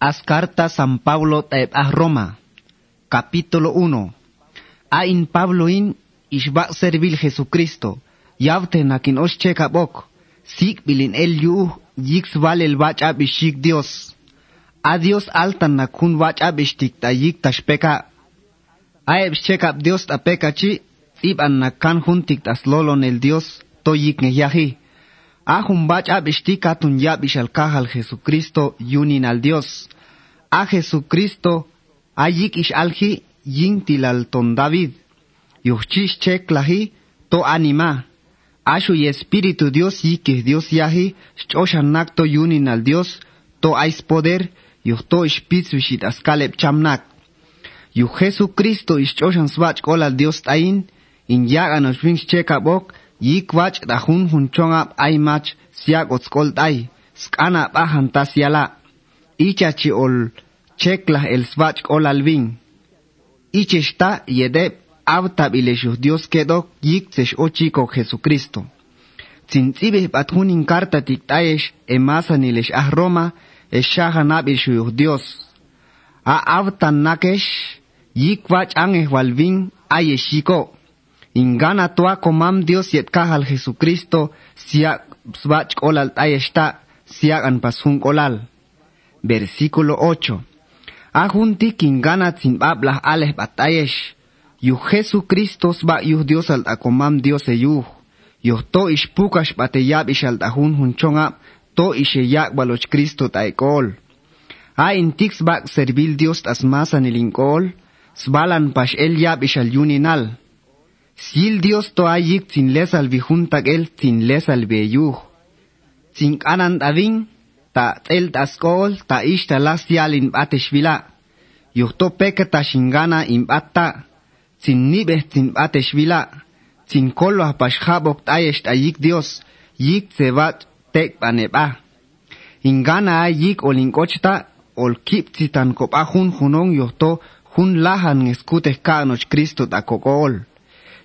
As carta San Pablo a Roma, capítulo 1. A in Pablo in ishba servil Jesucristo, yavte nakin os checa bok, sik bilin el yu yix vale el bacha bishik Dios. A Dios altan nakun bacha bishtik ta yik tashpeka. A eb checa Dios ta peka chi, ib an nakan juntik tas lolon el Dios, to yik neyahi. A bacha bishtika tun ya bishal kahal Jesucristo yunin al Dios. A Jesucristo ayik ish alji yin tilal ton David. Yuchis cheklahi to anima. Ashu y Espíritu Dios yikis Dios yahi, shoshan nakto yunin al Dios, to ais poder, yuhto ishpitz vishit askalep chamnak. Yu Jesucristo ishoshan swach kol al Dios tain, in yagan oshvins chekabok, yik wach da hun hun chongap ay mach siak otskol tay, skana bahan tasiala. Ichachi ol chekla el swach kol alvin. Ichesta yedep avtab ileshu Dios quedó yik tsesh ochiko Jesucristo. Tzintzibeh bathunin karta tiktayesh emasan ilesh ah Roma, eshahanab ilshu Dios. A avtan nakesh, yik wach angeh walvin ayeshiko. Ingana toa komam Dios yet kahal Jesucristo siak svach kolal tayeshta siak an pasun kolal. Versículo 8. Ajunti kingana zinbablah aleh batayesh. Yu Jesucristo sba yu Dios al akomam Dios e yu. Yu to ishpukash bateyab ishal tahun hunchonga to isheyak baloch Cristo taekol. A intix bak servil Dios tasmasan ilinkol. Sbalan pash el yab ishal yuninal. Sil Dios to ayik sin les al vijuntak el sin les al beyuj. Sin kanan davin, ta tel taskol, ta ishta las yalin bateshvila. Yuhto peke ta shingana imbata, sin nibeh sin bateshvila. Sin kolo apashjabok tayesh ayik Dios, yik sebat tek baneba. Ingana ayik olinkochta, ol kip zitan kopahun hunong yuhto, hun lahan eskuteh kanoch Cristo ta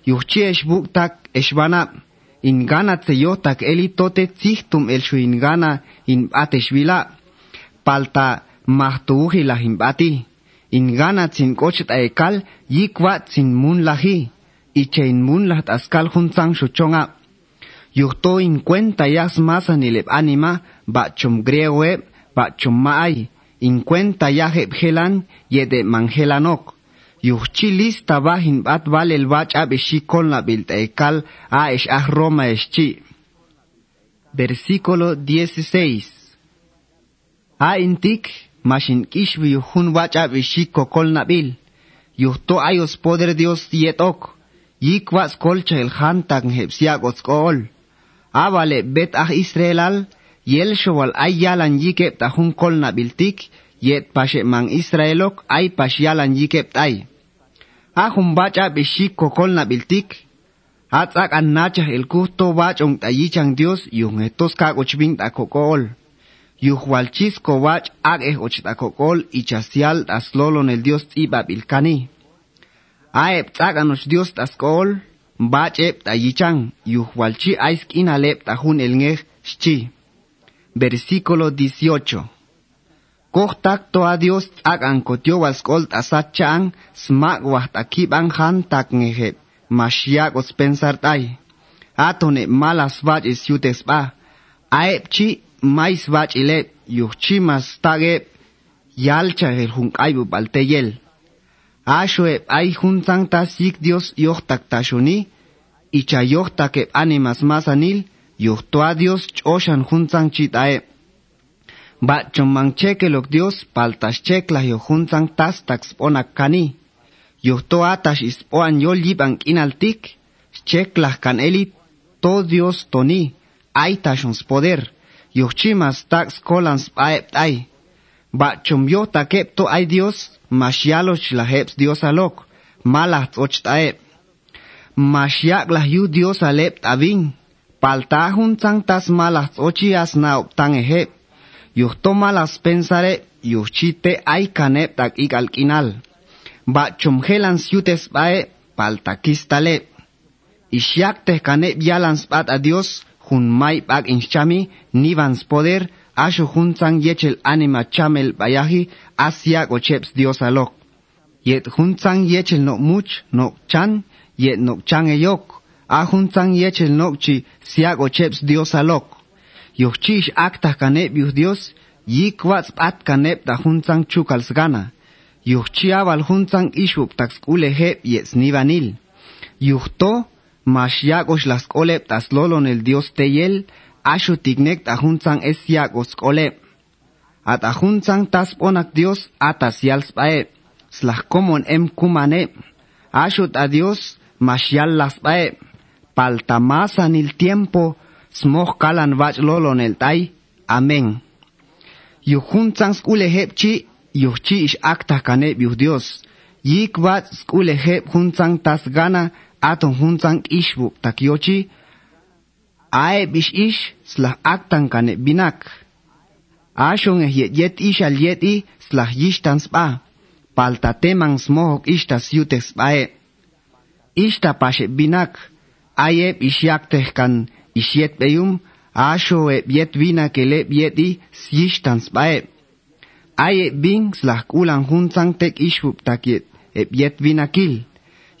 kokol. yuchchi eshbuktak eshbana ingana tseyotak elitote tzihtum el shu ingana in ateshvila palta mahtuuhi la himbati ingana tsin kochit ekal yikwa tsin mun lahi ichein mun lahat askal hunzang shuchonga yuhto in cuenta yas masa nilep anima bachum griego ba chum maay. In cuenta yaheb helan yede mangelanok yuhchi lista bahin bat vale el bach abeshi con la biltecal a esh ah Roma eshi. Versículo 16. A intik mashin kishvi yuhun bach abeshi kokol nabil. Yuhto ayos poder Dios dietok. Yikwas kolcha el hantak hepsiagos kol. Avale bet ah Israelal. Yel showal ayalan yikep tahun kol nabiltik. Yet pashe man Israelok ay pasyalan yikep tay. Ahun bacha bishik kokol na biltik. Atzak an nacha el kusto bach ong tayichang Dios yung etos kak ochbing ta kokol. Yuh walchis ko bach ag eh och ta kokol ichasial tas lolon el Dios iba bilkani. Aep tzak an och Dios tas kol, bach ep tayichang, yuh walchi aisk inalep tahun el shchi. Versículo 18. Kortak toa dios tak angkotio waskol asachan smak wahtakiban han tak ngehe. Masyak ospensar tay. Atone malas vaj is yutes ba. Aep mais vaj ile yuchi mas yalcha el hun kaibu balte yel. Ashoe ay hun santa dios yohtak tashoni. Icha yohtak ep animas masanil yohtoa dios choshan hun santa. Ba chomang cheke lok Dios paltas chekla yo juntan tas tax onak kani. Yo to atash is oan yo libang inaltik, chekla kan eli to Dios toni, ay tashons poder, yo chimas tax colans aep ay. Ba chom yo takep to ay Dios, mashialoch la heps Dios alok, malat och taep. Mashiak yu Dios alep tabin, palta juntan tas malat ochias na optan ehep yuhto malas pensare yuchite ay kanep tak ik alkinal. Ba chumhelan siutes bae paltakistale. Isyak te kanep yalans bat a Dios hun may bag inchami nivans poder asho hunzang yechel anima chamel bayahi asia gocheps Dios alok. Yet hunzang yechel no much no chan yet no chan eyok. A hunzang yechel no chi sia gocheps Dios alok. Yochish akta kanep yuh Dios yik wats at kanep da hunzang chukal sgana. Yochi aval hunzang ishuk tax ule hep yet snivanil. Yuhto Mashiakosh las kolep tas lolon el Dios teyel, ashu tignek tajunzang es yakos kolep. At ajunzang tas ponak Dios atas yals pae, slah komon em kumane, ashut a Dios mashial las pae, paltamasan el tiempo, smoh kalan vach lolo nel tai. Amén. Yuhun tsang skule hep chi, yuh chi ish akta kane biuh Dios. Yik vach skule hep hun tsang tas gana, aton hun tsang ish buk tak yochi. Ae bish ish, slah aktan kane binak. Ashon eh yet yet ish al yet i, slah yish tan spa. Palta teman smoh ok ish tas yutek spae. Ish ta pashe binak, ae bish yak kan. Ishiet beyum asho e biet vina que le bieti sishtans bae. Aye bin slak ulan hunsan tek ishwup takiet e biet vina kil.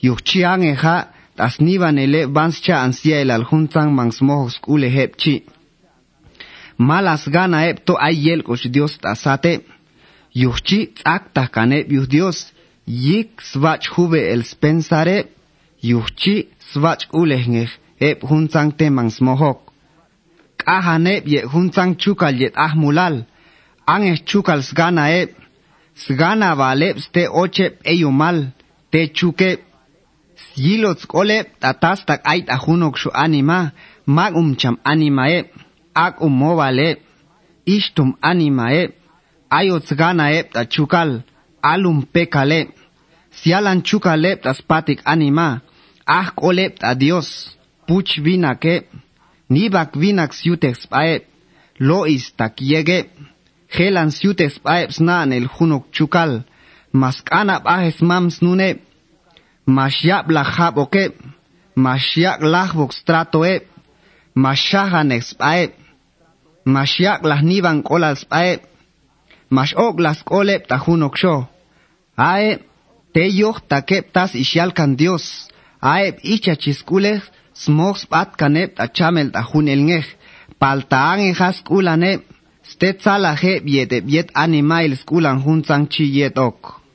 Yuchian e ha tas nivan ele vanscha ansia el alhunsan mansmojos ule hepchi. Malas gana epto ayel kosh Dios tasate. Yuchi akta kanep yus Dios. Yik svach hube el spensare. Yuchi svach ulehngeh. eb hunzang temang smohok. K'ahan eb ye hunzang chukal yet ahmulal, ang eh chukal sgana eb, sgana bal eb ste ocheb eyumal, te chuke, yilot skoleb tatastak ait ah ahunok shu anima, mag umcham anima eb, ak um umobal eb, ishtum anima eb, ayot sgana eb ta chukal, alum pekal eb, sialan chukal eb ta anima, ah koleb ta Dios. Puch vinake nibak vinak siutex pae lois tak yege helan siutex pae snan el junok chukal maskana bahes mams nune Mashiach lahab oke, Mashiach lahbok strato e, Mashahan expae, Mashiach lahnivan kolas pae, Mashok las tajunok sho. Ae, te takep tas ishalkan Dios, ae smog spat kanep ta chamel ta hunel ngeh. Paltaan en has kulane, ste tzala he biete biet animail skulan hun chi yet ok.